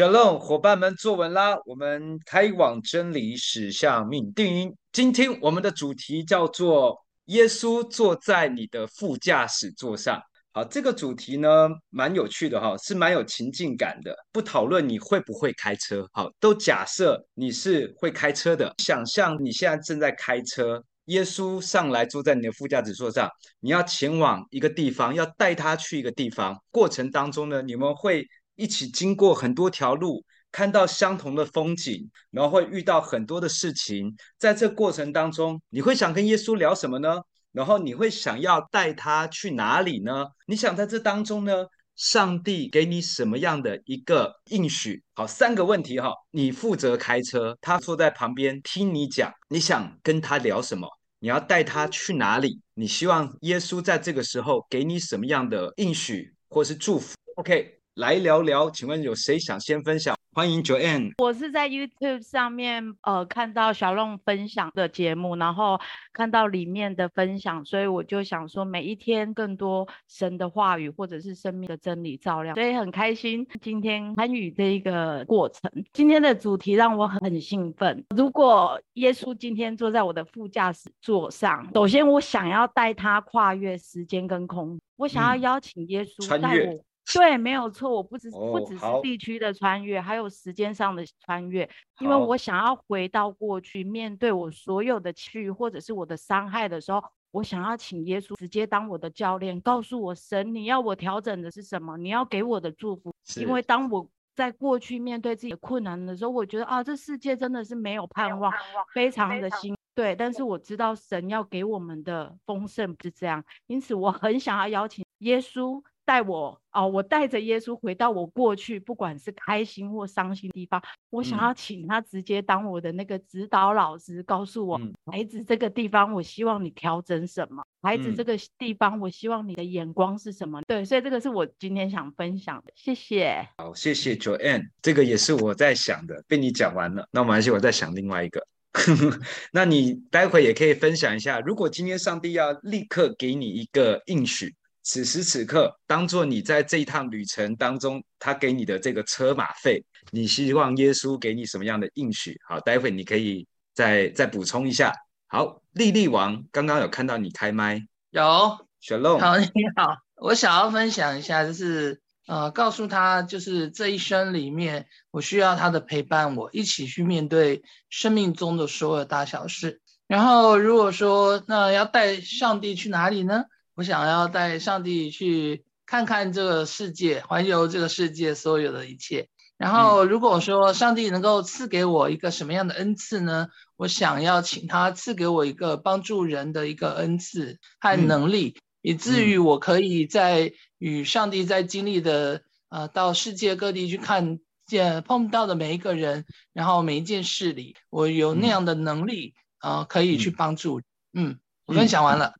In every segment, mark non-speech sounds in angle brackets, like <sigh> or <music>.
各位伙伴们坐稳啦！我们开往真理，驶向命定。今天我们的主题叫做“耶稣坐在你的副驾驶座上”。好，这个主题呢，蛮有趣的哈，是蛮有情境感的。不讨论你会不会开车，好，都假设你是会开车的。想象你现在正在开车，耶稣上来坐在你的副驾驶座上，你要前往一个地方，要带他去一个地方。过程当中呢，你们会。一起经过很多条路，看到相同的风景，然后会遇到很多的事情。在这过程当中，你会想跟耶稣聊什么呢？然后你会想要带他去哪里呢？你想在这当中呢，上帝给你什么样的一个应许？好，三个问题哈。你负责开车，他坐在旁边听你讲，你想跟他聊什么？你要带他去哪里？你希望耶稣在这个时候给你什么样的应许或是祝福？OK。来聊聊，请问有谁想先分享？欢迎 Joanne。我是在 YouTube 上面呃看到小龙分享的节目，然后看到里面的分享，所以我就想说，每一天更多神的话语或者是生命的真理照亮，所以很开心今天参与这一个过程。今天的主题让我很很兴奋。如果耶稣今天坐在我的副驾驶座上，首先我想要带他跨越时间跟空，我想要邀请耶稣带我。对，没有错，我不只不只是地区的穿越，还有时间上的穿越，因为我想要回到过去，面对我所有的去或者是我的伤害的时候，我想要请耶稣直接当我的教练，告诉我神，你要我调整的是什么？你要给我的祝福。因为当我在过去面对自己的困难的时候，我觉得啊，这世界真的是没有盼望，盼望非常的辛苦。对，但是我知道神要给我们的丰盛不是这样，因此我很想要邀请耶稣。带我哦，我带着耶稣回到我过去，不管是开心或伤心的地方，我想要请他直接当我的那个指导老师，告诉我，嗯、孩子，这个地方我希望你调整什么？孩子，这个地方我希望你的眼光是什么？嗯、对，所以这个是我今天想分享的。谢谢。好，谢谢 Joanne，这个也是我在想的，被你讲完了。那没关系，我在想另外一个。<laughs> 那你待会也可以分享一下，如果今天上帝要立刻给你一个应许。此时此刻，当做你在这一趟旅程当中，他给你的这个车马费，你希望耶稣给你什么样的应许？好，待会你可以再再补充一下。好，莉莉王，刚刚有看到你开麦，有，Shalom，好，你好，我想要分享一下，就是呃，告诉他，就是这一生里面，我需要他的陪伴，我一起去面对生命中的所有大小事。然后，如果说那要带上帝去哪里呢？我想要带上帝去看看这个世界，环游这个世界所有的一切。然后，如果说上帝能够赐给我一个什么样的恩赐呢？我想要请他赐给我一个帮助人的一个恩赐和能力，嗯、以至于我可以在与上帝在经历的呃，到世界各地去看见碰到的每一个人，然后每一件事里，我有那样的能力啊、嗯呃，可以去帮助。嗯，我分享完了。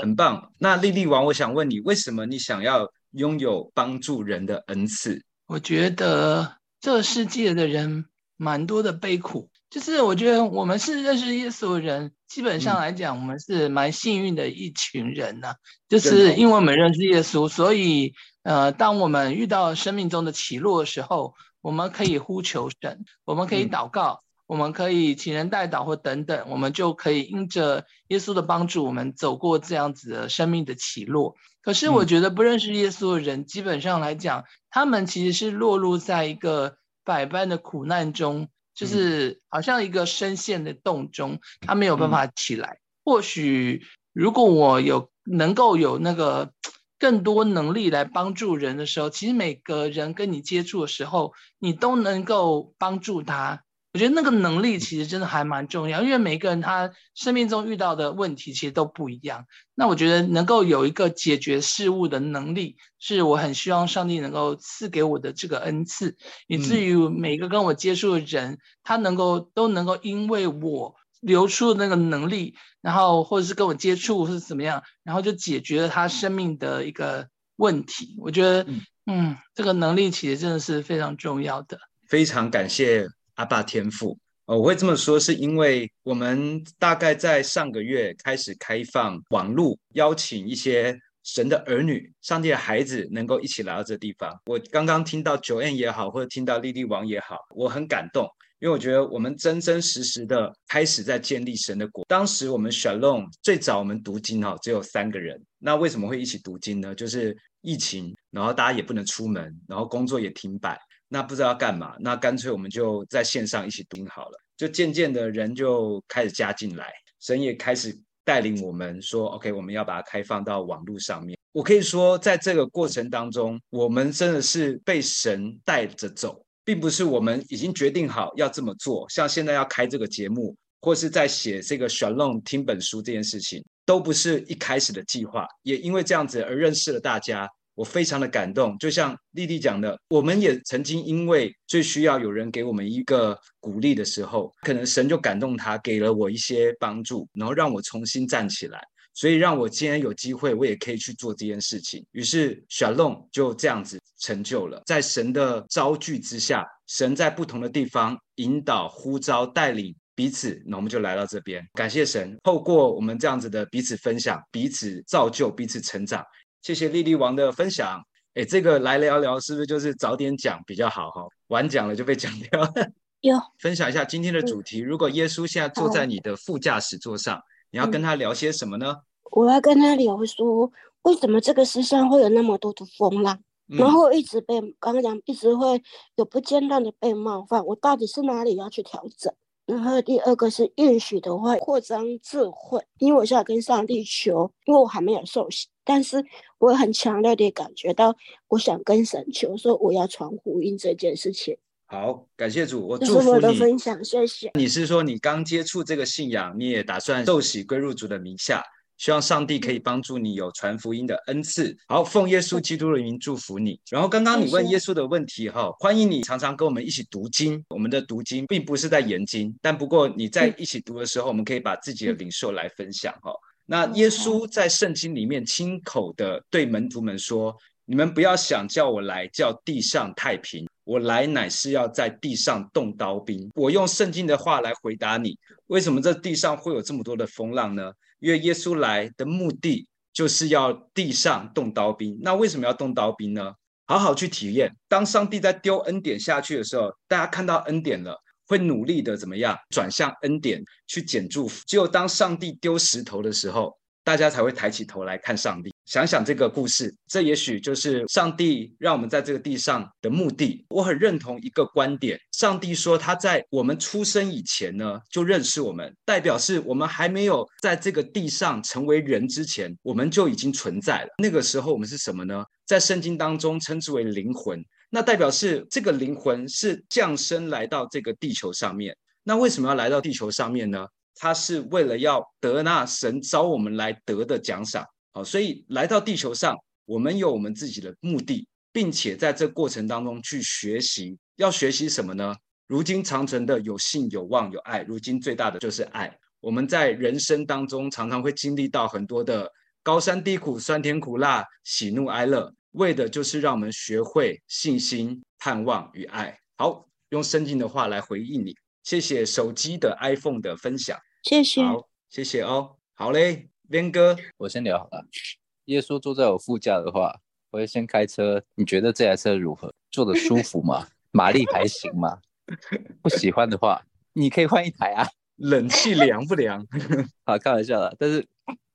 很棒。那莉莉王，我想问你，为什么你想要拥有帮助人的恩赐？我觉得这世界的人蛮多的悲苦，就是我觉得我们是认识耶稣的人，基本上来讲，我们是蛮幸运的一群人呐、啊。嗯、就是因为我们认识耶稣，所以呃，当我们遇到生命中的起落的时候，我们可以呼求神，我们可以祷告。嗯我们可以请人代祷或等等，我们就可以因着耶稣的帮助，我们走过这样子的生命的起落。可是我觉得不认识耶稣的人，基本上来讲，他们其实是落入在一个百般的苦难中，就是好像一个深陷的洞中，他没有办法起来。或许如果我有能够有那个更多能力来帮助人的时候，其实每个人跟你接触的时候，你都能够帮助他。我觉得那个能力其实真的还蛮重要，因为每个人他生命中遇到的问题其实都不一样。那我觉得能够有一个解决事物的能力，是我很希望上帝能够赐给我的这个恩赐，以至于每个跟我接触的人，他能够都能够因为我流出的那个能力，然后或者是跟我接触是怎么样，然后就解决了他生命的一个问题。我觉得，嗯，这个能力其实真的是非常重要的。非常感谢。阿爸天父，呃，我会这么说，是因为我们大概在上个月开始开放网络，邀请一些神的儿女、上帝的孩子能够一起来到这地方。我刚刚听到 Joanne 也好，或者听到莉莉王也好，我很感动，因为我觉得我们真真实实的开始在建立神的国。当时我们 Shalom 最早我们读经哈，只有三个人。那为什么会一起读经呢？就是疫情，然后大家也不能出门，然后工作也停摆，那不知道要干嘛，那干脆我们就在线上一起读好了。就渐渐的人就开始加进来，神也开始。带领我们说，OK，我们要把它开放到网络上面。我可以说，在这个过程当中，我们真的是被神带着走，并不是我们已经决定好要这么做。像现在要开这个节目，或是在写这个 Shalom 听本书这件事情，都不是一开始的计划。也因为这样子而认识了大家。我非常的感动，就像莉莉讲的，我们也曾经因为最需要有人给我们一个鼓励的时候，可能神就感动他，给了我一些帮助，然后让我重新站起来，所以让我今天有机会，我也可以去做这件事情。于是 Shalom 就这样子成就了，在神的召聚之下，神在不同的地方引导、呼召、带领彼此，那我们就来到这边，感谢神，透过我们这样子的彼此分享、彼此造就、彼此成长。谢谢莉莉王的分享。哎，这个来聊聊是不是就是早点讲比较好哈？晚讲了就被讲掉了。有 <laughs> 分享一下今天的主题。如果耶稣现在坐在你的副驾驶座上，你要跟他聊些什么呢？我要跟他聊说，为什么这个世上会有那么多的风浪，嗯、然后一直被刚刚讲，一直会有不间断的被冒犯，我到底是哪里要去调整？然后第二个是允许的话扩张智慧，因为我现在跟上帝求，因为我还没有受洗。但是我很强烈的感觉到，我想跟神求说，我要传福音这件事情。好，感谢主，我祝福你。这是我的分享，谢谢。你是说你刚接触这个信仰，你也打算受洗归入主的名下？希望上帝可以帮助你有传福音的恩赐。好，奉耶稣基督的名祝福你。然后刚刚你问耶稣的问题哈，欢迎你常常跟我们一起读经。我们的读经并不是在研经，但不过你在一起读的时候，我们可以把自己的领受来分享哈。那耶稣在圣经里面亲口的对门徒们说：“你们不要想叫我来叫地上太平，我来乃是要在地上动刀兵。”我用圣经的话来回答你：为什么这地上会有这么多的风浪呢？约耶稣来的目的就是要地上动刀兵。那为什么要动刀兵呢？好好去体验，当上帝在丢恩典下去的时候，大家看到恩典了。会努力的怎么样转向恩典去捡祝福？只有当上帝丢石头的时候，大家才会抬起头来看上帝。想想这个故事，这也许就是上帝让我们在这个地上的目的。我很认同一个观点：上帝说他在我们出生以前呢，就认识我们，代表是我们还没有在这个地上成为人之前，我们就已经存在了。那个时候我们是什么呢？在圣经当中称之为灵魂。那代表是这个灵魂是降生来到这个地球上面。那为什么要来到地球上面呢？他是为了要得那神招我们来得的奖赏。好，所以来到地球上，我们有我们自己的目的，并且在这过程当中去学习。要学习什么呢？如今长存的有信、有望、有爱。如今最大的就是爱。我们在人生当中常常会经历到很多的高山低谷、酸甜苦辣、喜怒哀乐。为的就是让我们学会信心、盼望与爱。好，用圣经的话来回应你。谢谢手机的 iPhone 的分享，谢谢，好，谢谢哦。好嘞，边哥，我先聊好了。耶稣坐在我副驾的话，我会先开车。你觉得这台车如何？坐的舒服吗？<laughs> 马力还行吗？不喜欢的话，你可以换一台啊。冷气凉不凉？<laughs> 好，开玩笑啦。但是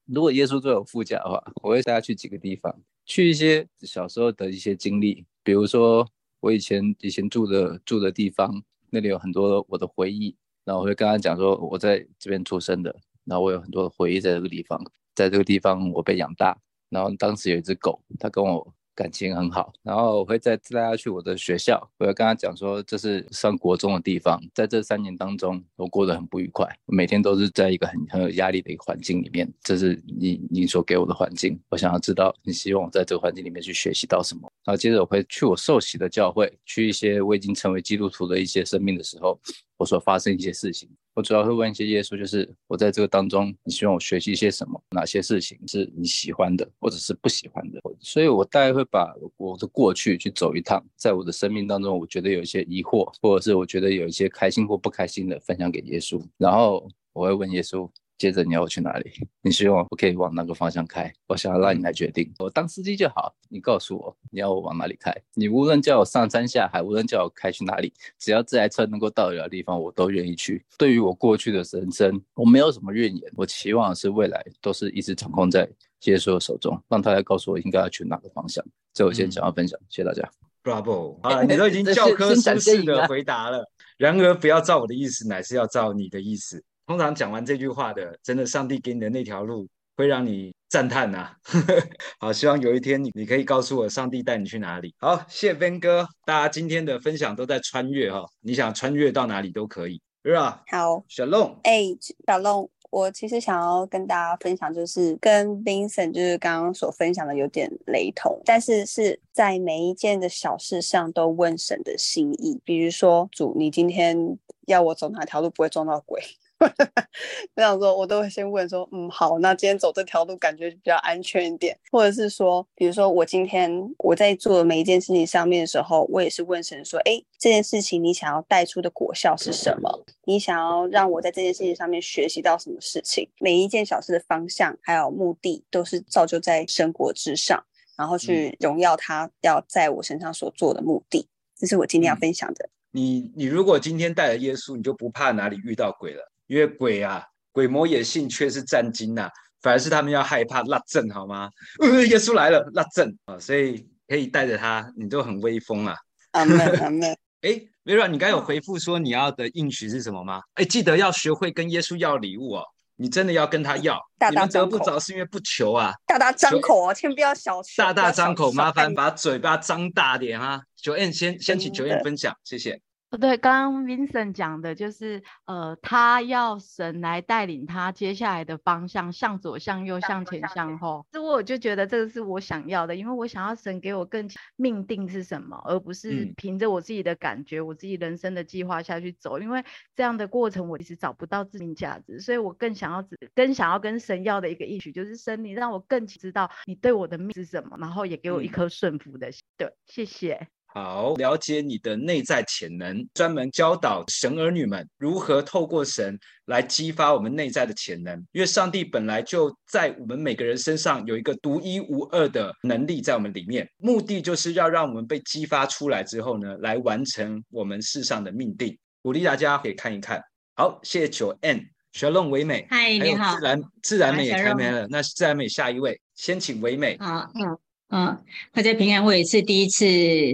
如果耶稣坐我副驾的话，我会带他去几个地方。去一些小时候的一些经历，比如说我以前以前住的住的地方，那里有很多我的回忆。然后我会跟他讲说，我在这边出生的，然后我有很多的回忆在这个地方，在这个地方我被养大。然后当时有一只狗，它跟我。感情很好，然后我会再带它去我的学校，我要跟他讲说，这是上国中的地方，在这三年当中，我过得很不愉快，每天都是在一个很很有压力的一个环境里面，这是你你所给我的环境，我想要知道你希望我在这个环境里面去学习到什么，然后接着我会去我受洗的教会，去一些我已经成为基督徒的一些生命的时候。我所发生一些事情，我主要会问一些耶稣，就是我在这个当中，你希望我学习一些什么？哪些事情是你喜欢的，或者是不喜欢的？所以我大概会把我的过去去走一趟，在我的生命当中，我觉得有一些疑惑，或者是我觉得有一些开心或不开心的，分享给耶稣。然后我会问耶稣，接着你要我去哪里？<laughs> 你希望我可以往哪个方向开？我想要让你来决定。我当司机就好，你告诉我你要我往哪里开。你无论叫我上山下海，无论叫我开去哪里，只要这台车能够到得了的地方，我都愿意去。对于我过去的人生，我没有什么怨言。我期望的是未来都是一直掌控在耶稣的手中，让他来告诉我应该要去哪个方向。这我先想要分享，嗯、谢谢大家。Bravo！啊，你都已经教科书式的回答了。然而，不要照我的意思，乃是要照你的意思。通常讲完这句话的，真的，上帝给你的那条路会让你赞叹呐。<laughs> 好，希望有一天你你可以告诉我，上帝带你去哪里。好，谢谢 Ben 哥，大家今天的分享都在穿越哈，你想穿越到哪里都可以，是吧？好，小龙，哎，小龙。我其实想要跟大家分享，就是跟 Vincent 就是刚刚所分享的有点雷同，但是是在每一件的小事上都问神的心意。比如说，主，你今天要我走哪条路不会撞到鬼？<laughs> 这样说，我都会先问说，嗯，好，那今天走这条路感觉比较安全一点，或者是说，比如说我今天我在做每一件事情上面的时候，我也是问神说，哎，这件事情你想要带出的果效是什么？你想要让我在这件事情上面学习到什么事情？每一件小事的方向还有目的，都是造就在神国之上，然后去荣耀他要在我身上所做的目的。这是我今天要分享的。你你如果今天带了耶稣，你就不怕哪里遇到鬼了。因为鬼啊，鬼魔也信，却是战惊呐，反而是他们要害怕，拉正好吗？呃，耶稣来了，拉正啊，所以可以带着他，你都很威风啊。阿门，<laughs> 阿门。哎，Vera，你刚有回复说你要的应许是什么吗？哎，记得要学会跟耶稣要礼物哦。你真的要跟他要，大大张口，你们得不着是因为不求啊。大大张口哦，千万不要小气。大大张口，麻烦把嘴巴张大点啊。九 N 先先请九 N 分享，谢谢。对，刚刚 Vincent 讲的就是，呃，他要神来带领他接下来的方向，向左、向右、向前、向后。这我就觉得这个是我想要的，因为我想要神给我更命定是什么，而不是凭着我自己的感觉、嗯、我自己人生的计划下去走。因为这样的过程我其实找不到自命价值，所以我更想要更想要跟神要的一个意许，就是神，你让我更知道你对我的命是什么，然后也给我一颗顺服的心。嗯、对，谢谢。好，了解你的内在潜能，专门教导神儿女们如何透过神来激发我们内在的潜能。因为上帝本来就在我们每个人身上有一个独一无二的能力在我们里面，目的就是要让我们被激发出来之后呢，来完成我们世上的命定。鼓励大家可以看一看。好，谢谢九 N Shalom 唯美，嗨，你好。自然自然美也开没了，那自然美下一位，先请唯美。好，嗯。嗯，大家平安，我也是第一次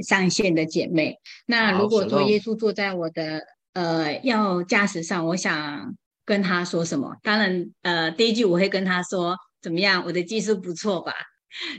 上线的姐妹。那如果说耶稣坐在我的呃要驾驶上，我想跟他说什么？当然，呃，第一句我会跟他说怎么样？我的技术不错吧？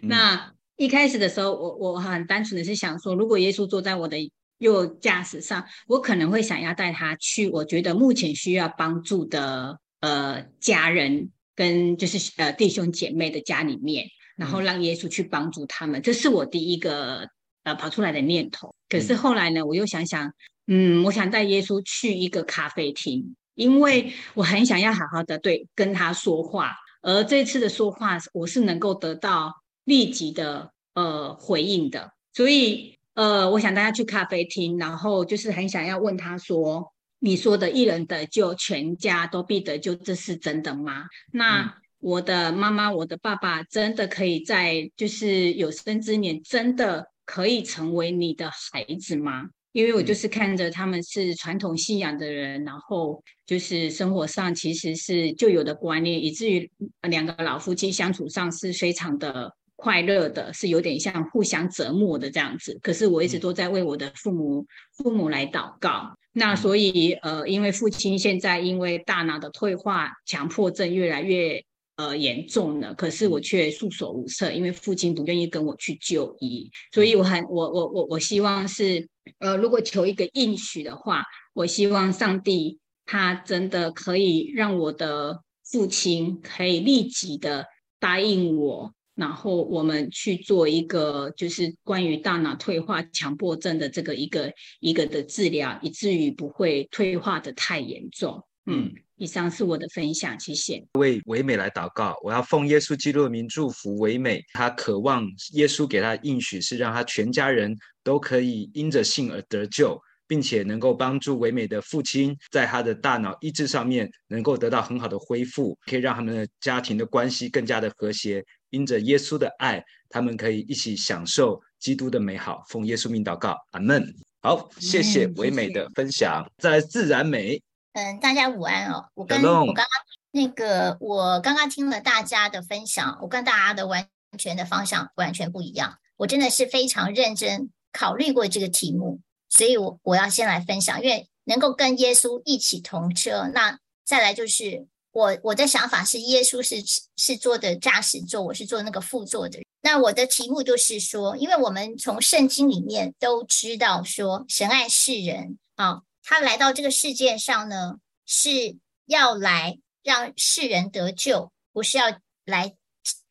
嗯、<laughs> 那一开始的时候，我我很单纯的是想说，如果耶稣坐在我的右驾驶上，我可能会想要带他去，我觉得目前需要帮助的呃家人跟就是呃弟兄姐妹的家里面。然后让耶稣去帮助他们，这是我第一个呃跑出来的念头。可是后来呢，我又想想，嗯，我想带耶稣去一个咖啡厅，因为我很想要好好的对跟他说话。而这次的说话，我是能够得到立即的呃回应的。所以呃，我想大家去咖啡厅，然后就是很想要问他说：“你说的一人得救，全家都必得救，这是真的吗？”那。嗯我的妈妈，我的爸爸，真的可以在就是有生之年，真的可以成为你的孩子吗？因为我就是看着他们是传统信仰的人，然后就是生活上其实是旧有的观念，以至于两个老夫妻相处上是非常的快乐的，是有点像互相折磨的这样子。可是我一直都在为我的父母父母来祷告。那所以呃，因为父亲现在因为大脑的退化，强迫症越来越。呃，严重了，可是我却束手无策，因为父亲不愿意跟我去就医，所以我很，我我我我希望是，呃，如果求一个应许的话，我希望上帝他真的可以让我的父亲可以立即的答应我，然后我们去做一个就是关于大脑退化强迫症的这个一个一个的治疗，以至于不会退化的太严重，嗯。以上是我的分享，谢谢。为唯美来祷告，我要奉耶稣基督的名祝福唯美。他渴望耶稣给他的应许是让他全家人都可以因着信而得救，并且能够帮助唯美的父亲在他的大脑意志上面能够得到很好的恢复，可以让他们的家庭的关系更加的和谐。因着耶稣的爱，他们可以一起享受基督的美好。奉耶稣名祷告，阿门。好，谢谢唯美的分享。嗯、再来自然美。嗯，大家午安哦。我跟我刚刚那个，我刚刚听了大家的分享，我跟大家的完全的方向完全不一样。我真的是非常认真考虑过这个题目。所以我我要先来分享，因为能够跟耶稣一起同车，那再来就是我我的想法是，耶稣是是坐的驾驶座，我是坐那个副座的。那我的题目就是说，因为我们从圣经里面都知道说，神爱世人啊，他来到这个世界上呢，是要来让世人得救，不是要来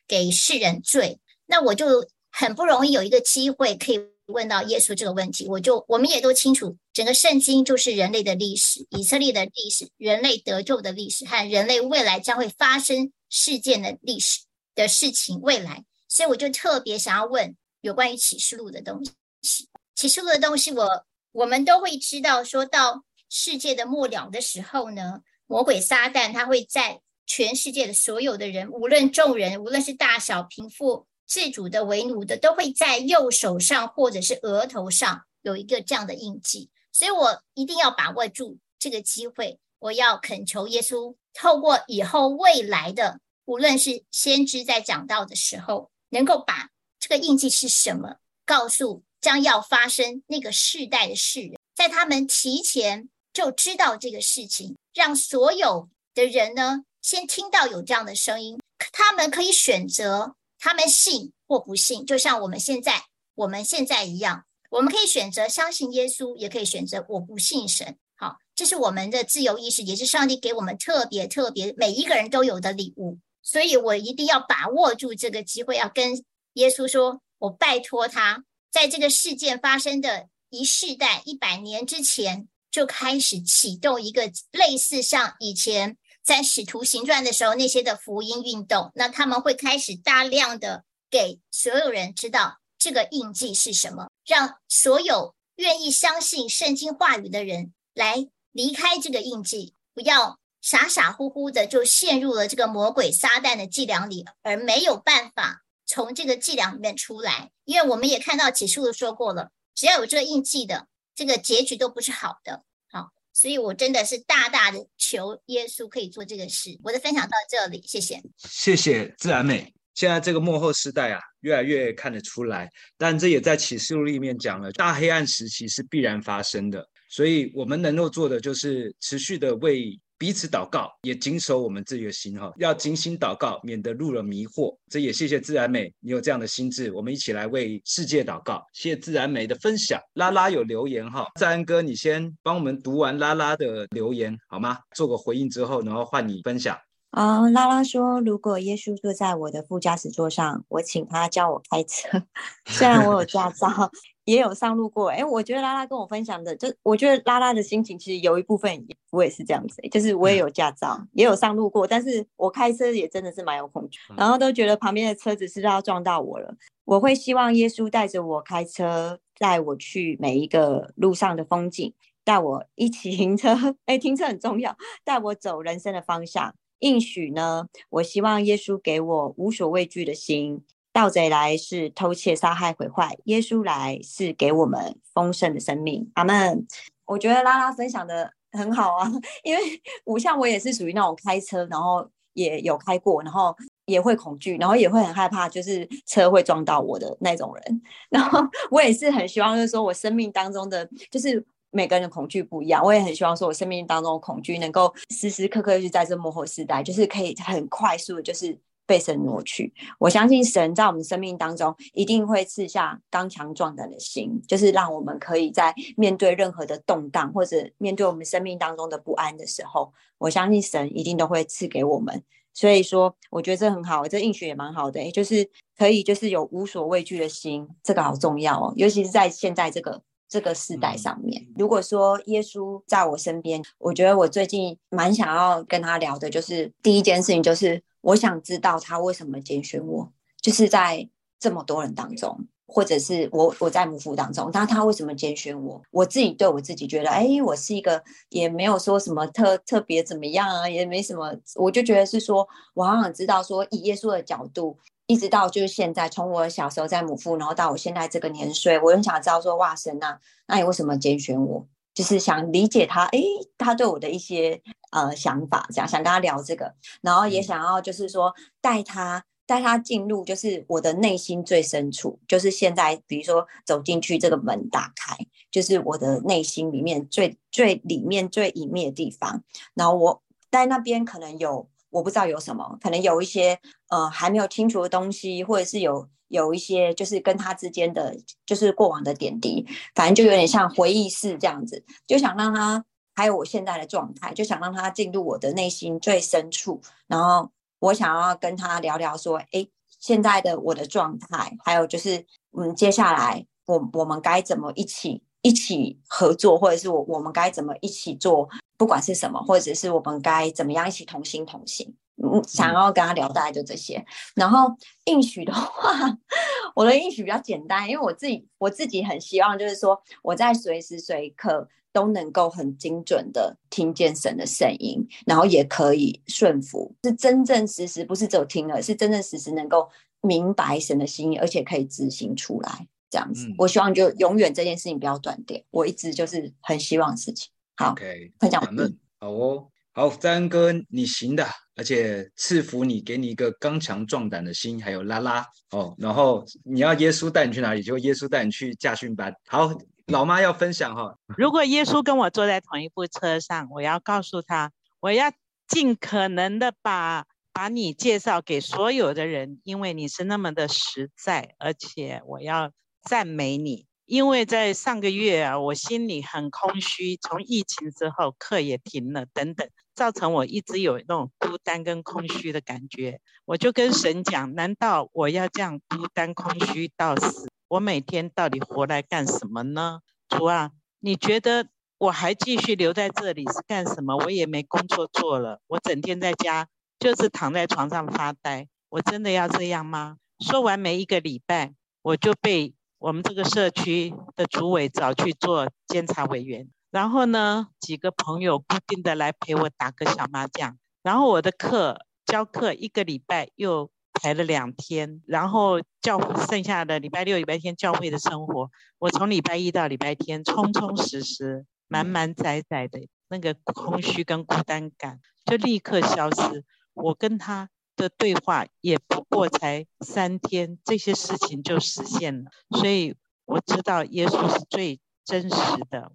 给世人罪。那我就很不容易有一个机会可以。问到耶稣这个问题，我就我们也都清楚，整个圣经就是人类的历史，以色列的历史，人类得救的历史和人类未来将会发生事件的历史的事情未来，所以我就特别想要问有关于启示录的东西。启示录的东西我，我们都会知道，说到世界的末了的时候呢，魔鬼撒旦他会在全世界的所有的人，无论众人，无论是大小贫富。自主的、为奴的，都会在右手上或者是额头上有一个这样的印记，所以我一定要把握住这个机会。我要恳求耶稣，透过以后未来的，无论是先知在讲道的时候，能够把这个印记是什么，告诉将要发生那个世代的世人，在他们提前就知道这个事情，让所有的人呢，先听到有这样的声音，他们可以选择。他们信或不信，就像我们现在我们现在一样，我们可以选择相信耶稣，也可以选择我不信神。好，这是我们的自由意识，也是上帝给我们特别特别每一个人都有的礼物。所以我一定要把握住这个机会，要跟耶稣说，我拜托他，在这个事件发生的一世代一百年之前，就开始启动一个类似像以前。在使徒行传的时候，那些的福音运动，那他们会开始大量的给所有人知道这个印记是什么，让所有愿意相信圣经话语的人来离开这个印记，不要傻傻乎乎的就陷入了这个魔鬼撒旦的伎俩里，而没有办法从这个伎俩里面出来。因为我们也看到启示录说过了，只要有这个印记的，这个结局都不是好的。好所以，我真的是大大的求耶稣可以做这个事。我的分享到这里，谢谢。谢谢自然美。现在这个幕后时代啊，越来越看得出来，但这也在启示录里面讲了，大黑暗时期是必然发生的。所以我们能够做的就是持续的为。彼此祷告，也谨守我们自己的心哈，要精心祷告，免得入了迷惑。这也谢谢自然美，你有这样的心智，我们一起来为世界祷告。谢谢自然美的分享。拉拉有留言哈，自然哥，你先帮我们读完拉拉的留言好吗？做个回应之后，然后换你分享。啊、拉拉说，如果耶稣坐在我的副驾驶座上，我请他教我开车。<laughs> 虽然我有驾照。也有上路过，哎，我觉得拉拉跟我分享的，就我觉得拉拉的心情其实有一部分我也是这样子，就是我也有驾照，也有上路过，但是我开车也真的是蛮有恐惧，然后都觉得旁边的车子是要撞到我了。我会希望耶稣带着我开车，带我去每一个路上的风景，带我一起停车，哎，停车很重要，带我走人生的方向。应许呢，我希望耶稣给我无所畏惧的心。盗贼来是偷窃、杀害、毁坏，耶稣来是给我们丰盛的生命。阿门。我觉得拉拉分享的很好啊，<laughs> 因为我像我也是属于那种开车，然后也有开过，然后也会恐惧，然后也会很害怕，就是车会撞到我的那种人。然后 <laughs> 我也是很希望，就是说我生命当中的，就是每个人的恐惧不一样，我也很希望说我生命当中的恐惧能够时时刻刻就在这末后时代，就是可以很快速的，就是。被神挪去，我相信神在我们生命当中一定会赐下刚强壮胆的心，就是让我们可以在面对任何的动荡或者面对我们生命当中的不安的时候，我相信神一定都会赐给我们。所以说，我觉得这很好，这应许也蛮好的，就是可以就是有无所畏惧的心，这个好重要哦，尤其是在现在这个这个时代上面。如果说耶稣在我身边，我觉得我最近蛮想要跟他聊的，就是第一件事情就是。我想知道他为什么拣选我，就是在这么多人当中，或者是我我在母腹当中，那他为什么拣选我？我自己对我自己觉得，哎，我是一个也没有说什么特特别怎么样啊，也没什么，我就觉得是说，我好想知道说，以耶稣的角度，一直到就是现在，从我小时候在母腹，然后到我现在这个年岁，我很想知道说，哇，神啊，那你为什么拣选我？就是想理解他，哎，他对我的一些呃想法，这样想跟他聊这个，然后也想要就是说带他。带他进入，就是我的内心最深处，就是现在，比如说走进去这个门打开，就是我的内心里面最最里面最隐秘的地方。然后我在那边可能有我不知道有什么，可能有一些呃还没有清楚的东西，或者是有有一些就是跟他之间的就是过往的点滴，反正就有点像回忆室这样子，就想让他还有我现在的状态，就想让他进入我的内心最深处，然后。我想要跟他聊聊，说，哎，现在的我的状态，还有就是，嗯，接下来我我们该怎么一起一起合作，或者是我我们该怎么一起做，不管是什么，或者是我们该怎么样一起同心同行，嗯，想要跟他聊大概就这些。然后应许的话，<laughs> 我的应许比较简单，因为我自己我自己很希望，就是说我在随时随刻。都能够很精准的听见神的声音，然后也可以顺服，是真正实实不是只有听了，是真正实实能够明白神的心意，而且可以执行出来，这样子。嗯、我希望就永远这件事情不要断电，我一直就是很希望的事情。好，OK，分享完毕。好哦，好，在恩哥，你行的，而且赐福你，给你一个刚强壮胆的心，还有拉拉哦，然后你要耶稣带你去哪里，就耶稣带你去驾训班。好。老妈要分享哈，如果耶稣跟我坐在同一部车上，我要告诉他，我要尽可能的把把你介绍给所有的人，因为你是那么的实在，而且我要赞美你，因为在上个月啊，我心里很空虚，从疫情之后课也停了等等，造成我一直有那种孤单跟空虚的感觉，我就跟神讲，难道我要这样孤单空虚到死？我每天到底活来干什么呢？主啊，你觉得我还继续留在这里是干什么？我也没工作做了，我整天在家就是躺在床上发呆。我真的要这样吗？说完没一个礼拜，我就被我们这个社区的主委找去做监察委员。然后呢，几个朋友固定的来陪我打个小麻将。然后我的课教课一个礼拜又。排了两天，然后教剩下的礼拜六、礼拜天教会的生活，我从礼拜一到礼拜天，充充实实、满满载载的那个空虚跟孤单感就立刻消失。我跟他的对话也不过才三天，这些事情就实现了。所以我知道耶稣是最真实的，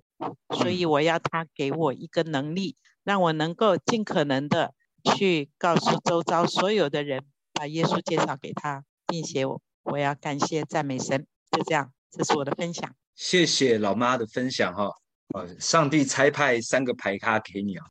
所以我要他给我一个能力，让我能够尽可能的去告诉周遭所有的人。把耶稣介绍给他，并且我我要感谢赞美神，就这样，这是我的分享。谢谢老妈的分享哈，呃，上帝差派三个排咖给你啊。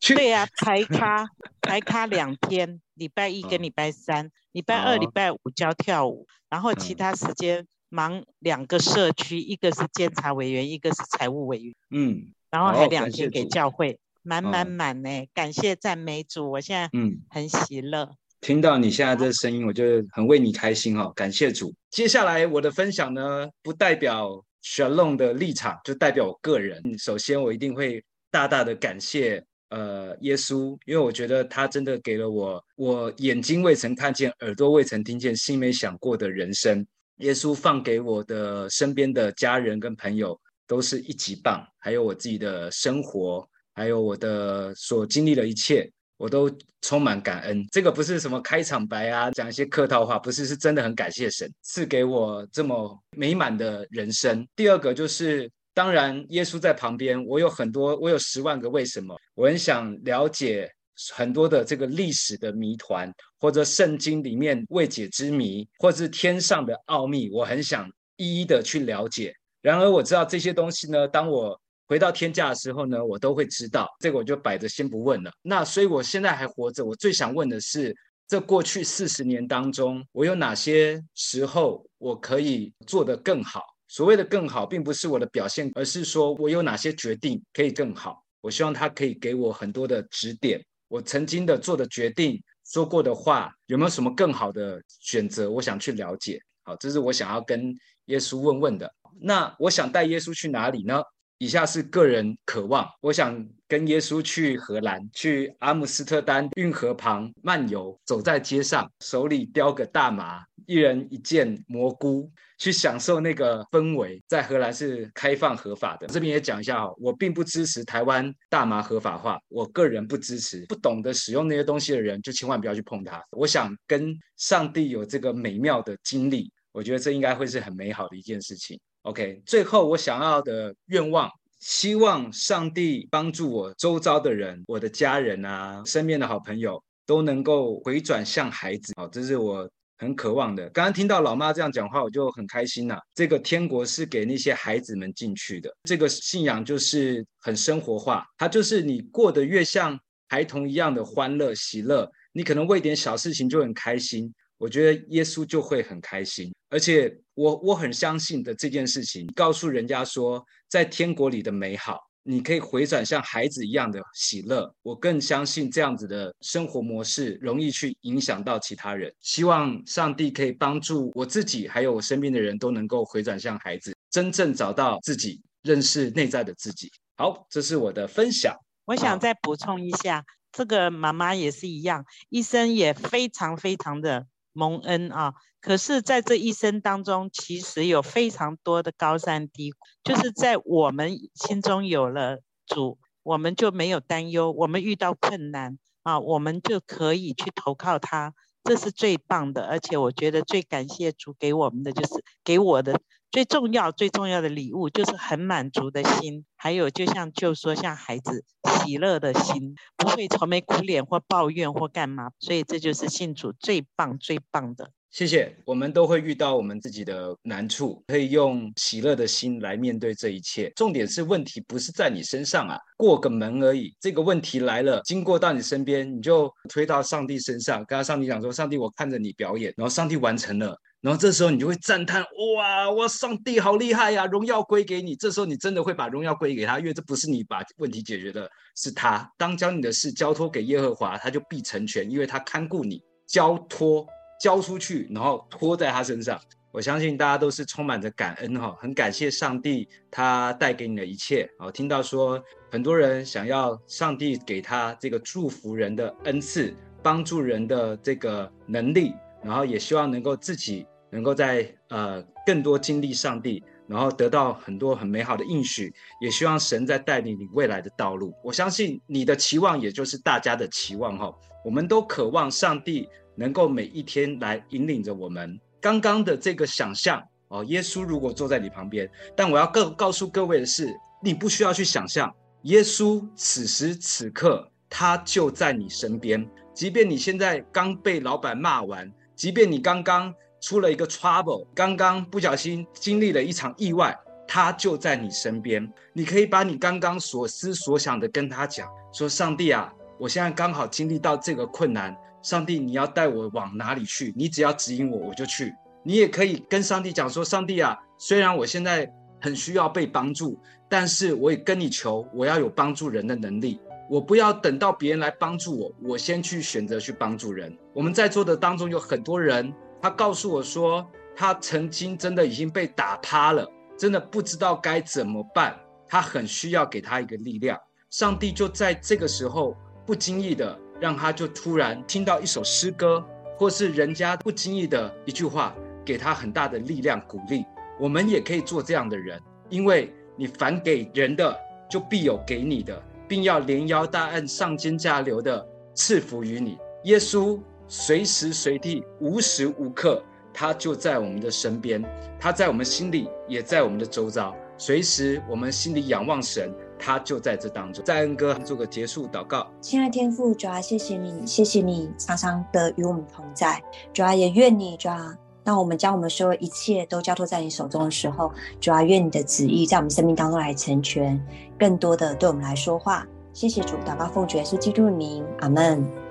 对呀、啊，牌咖牌咖两天，礼拜一跟礼拜三，礼拜二、礼拜五教跳舞，然后其他时间忙两个社区，一个是监察委员，一个是财务委员。嗯，然后还两天给教会，满满满呢，感谢赞美主，我现在嗯很喜乐。听到你现在这声音，我就很为你开心哦，感谢主。接下来我的分享呢，不代表 Shalom 的立场，就代表我个人。首先，我一定会大大的感谢呃耶稣，因为我觉得他真的给了我我眼睛未曾看见、耳朵未曾听见、心没想过的人生。耶稣放给我的身边的家人跟朋友都是一级棒，还有我自己的生活，还有我的所经历的一切。我都充满感恩，这个不是什么开场白啊，讲一些客套话，不是，是真的很感谢神赐给我这么美满的人生。第二个就是，当然耶稣在旁边，我有很多，我有十万个为什么，我很想了解很多的这个历史的谜团，或者圣经里面未解之谜，或者是天上的奥秘，我很想一一的去了解。然而我知道这些东西呢，当我回到天家的时候呢，我都会知道，这个我就摆着先不问了。那所以我现在还活着，我最想问的是，这过去四十年当中，我有哪些时候我可以做得更好？所谓的更好，并不是我的表现，而是说我有哪些决定可以更好。我希望他可以给我很多的指点。我曾经的做的决定，说过的话，有没有什么更好的选择？我想去了解。好，这是我想要跟耶稣问问的。那我想带耶稣去哪里呢？以下是个人渴望，我想跟耶稣去荷兰，去阿姆斯特丹运河旁漫游，走在街上，手里叼个大麻，一人一件蘑菇，去享受那个氛围。在荷兰是开放合法的，这边也讲一下哈，我并不支持台湾大麻合法化，我个人不支持。不懂得使用那些东西的人，就千万不要去碰它。我想跟上帝有这个美妙的经历，我觉得这应该会是很美好的一件事情。OK，最后我想要的愿望，希望上帝帮助我周遭的人，我的家人啊，身边的好朋友都能够回转向孩子。好，这是我很渴望的。刚刚听到老妈这样讲话，我就很开心呐、啊。这个天国是给那些孩子们进去的，这个信仰就是很生活化，它就是你过得越像孩童一样的欢乐喜乐，你可能为点小事情就很开心。我觉得耶稣就会很开心，而且我我很相信的这件事情，告诉人家说，在天国里的美好，你可以回转像孩子一样的喜乐。我更相信这样子的生活模式容易去影响到其他人。希望上帝可以帮助我自己，还有我身边的人都能够回转向孩子，真正找到自己，认识内在的自己。好，这是我的分享。我想再补充一下，这个妈妈也是一样，医生也非常非常的。蒙恩啊！可是，在这一生当中，其实有非常多的高山低谷。就是在我们心中有了主，我们就没有担忧；我们遇到困难啊，我们就可以去投靠他。这是最棒的，而且我觉得最感谢主给我们的，就是给我的最重要、最重要的礼物，就是很满足的心，还有就像就说像孩子喜乐的心，不会愁眉苦脸或抱怨或干嘛。所以这就是信主最棒、最棒的。谢谢，我们都会遇到我们自己的难处，可以用喜乐的心来面对这一切。重点是问题不是在你身上啊，过个门而已。这个问题来了，经过到你身边，你就推到上帝身上，跟他上帝讲说：“上帝，我看着你表演。”然后上帝完成了，然后这时候你就会赞叹：“哇，哇，上帝好厉害呀，荣耀归给你。”这时候你真的会把荣耀归给他，因为这不是你把问题解决的，是他。当将你的事交托给耶和华，他就必成全，因为他看顾你，交托。交出去，然后托在他身上。我相信大家都是充满着感恩哈，很感谢上帝他带给你的一切。好，听到说很多人想要上帝给他这个祝福人的恩赐，帮助人的这个能力，然后也希望能够自己能够在呃更多经历上帝，然后得到很多很美好的应许。也希望神在带领你未来的道路。我相信你的期望也就是大家的期望哈。我们都渴望上帝。能够每一天来引领着我们。刚刚的这个想象哦，耶稣如果坐在你旁边，但我要告告诉各位的是，你不需要去想象，耶稣此时此刻他就在你身边。即便你现在刚被老板骂完，即便你刚刚出了一个 trouble，刚刚不小心经历了一场意外，他就在你身边。你可以把你刚刚所思所想的跟他讲，说：“上帝啊，我现在刚好经历到这个困难。”上帝，你要带我往哪里去？你只要指引我，我就去。你也可以跟上帝讲说：“上帝啊，虽然我现在很需要被帮助，但是我也跟你求，我要有帮助人的能力。我不要等到别人来帮助我，我先去选择去帮助人。”我们在座的当中有很多人，他告诉我说，他曾经真的已经被打趴了，真的不知道该怎么办。他很需要给他一个力量。上帝就在这个时候不经意的。让他就突然听到一首诗歌，或是人家不经意的一句话，给他很大的力量鼓励。我们也可以做这样的人，因为你凡给人的，就必有给你的，并要连腰带按、上尖下流的赐福于你。耶稣随时随地、无时无刻，他就在我们的身边，他在我们心里，也在我们的周遭。随时我们心里仰望神。他就在这当中，在恩哥做个结束祷告。亲爱天父，主啊，谢谢你，谢谢你常常的与我们同在。主啊，也愿你，主啊，当我们将我们所有一切都交托在你手中的时候，主啊，愿你的旨意在我们生命当中来成全，更多的对我们来说话。谢谢主，祷告奉主耶稣基督的名，阿门。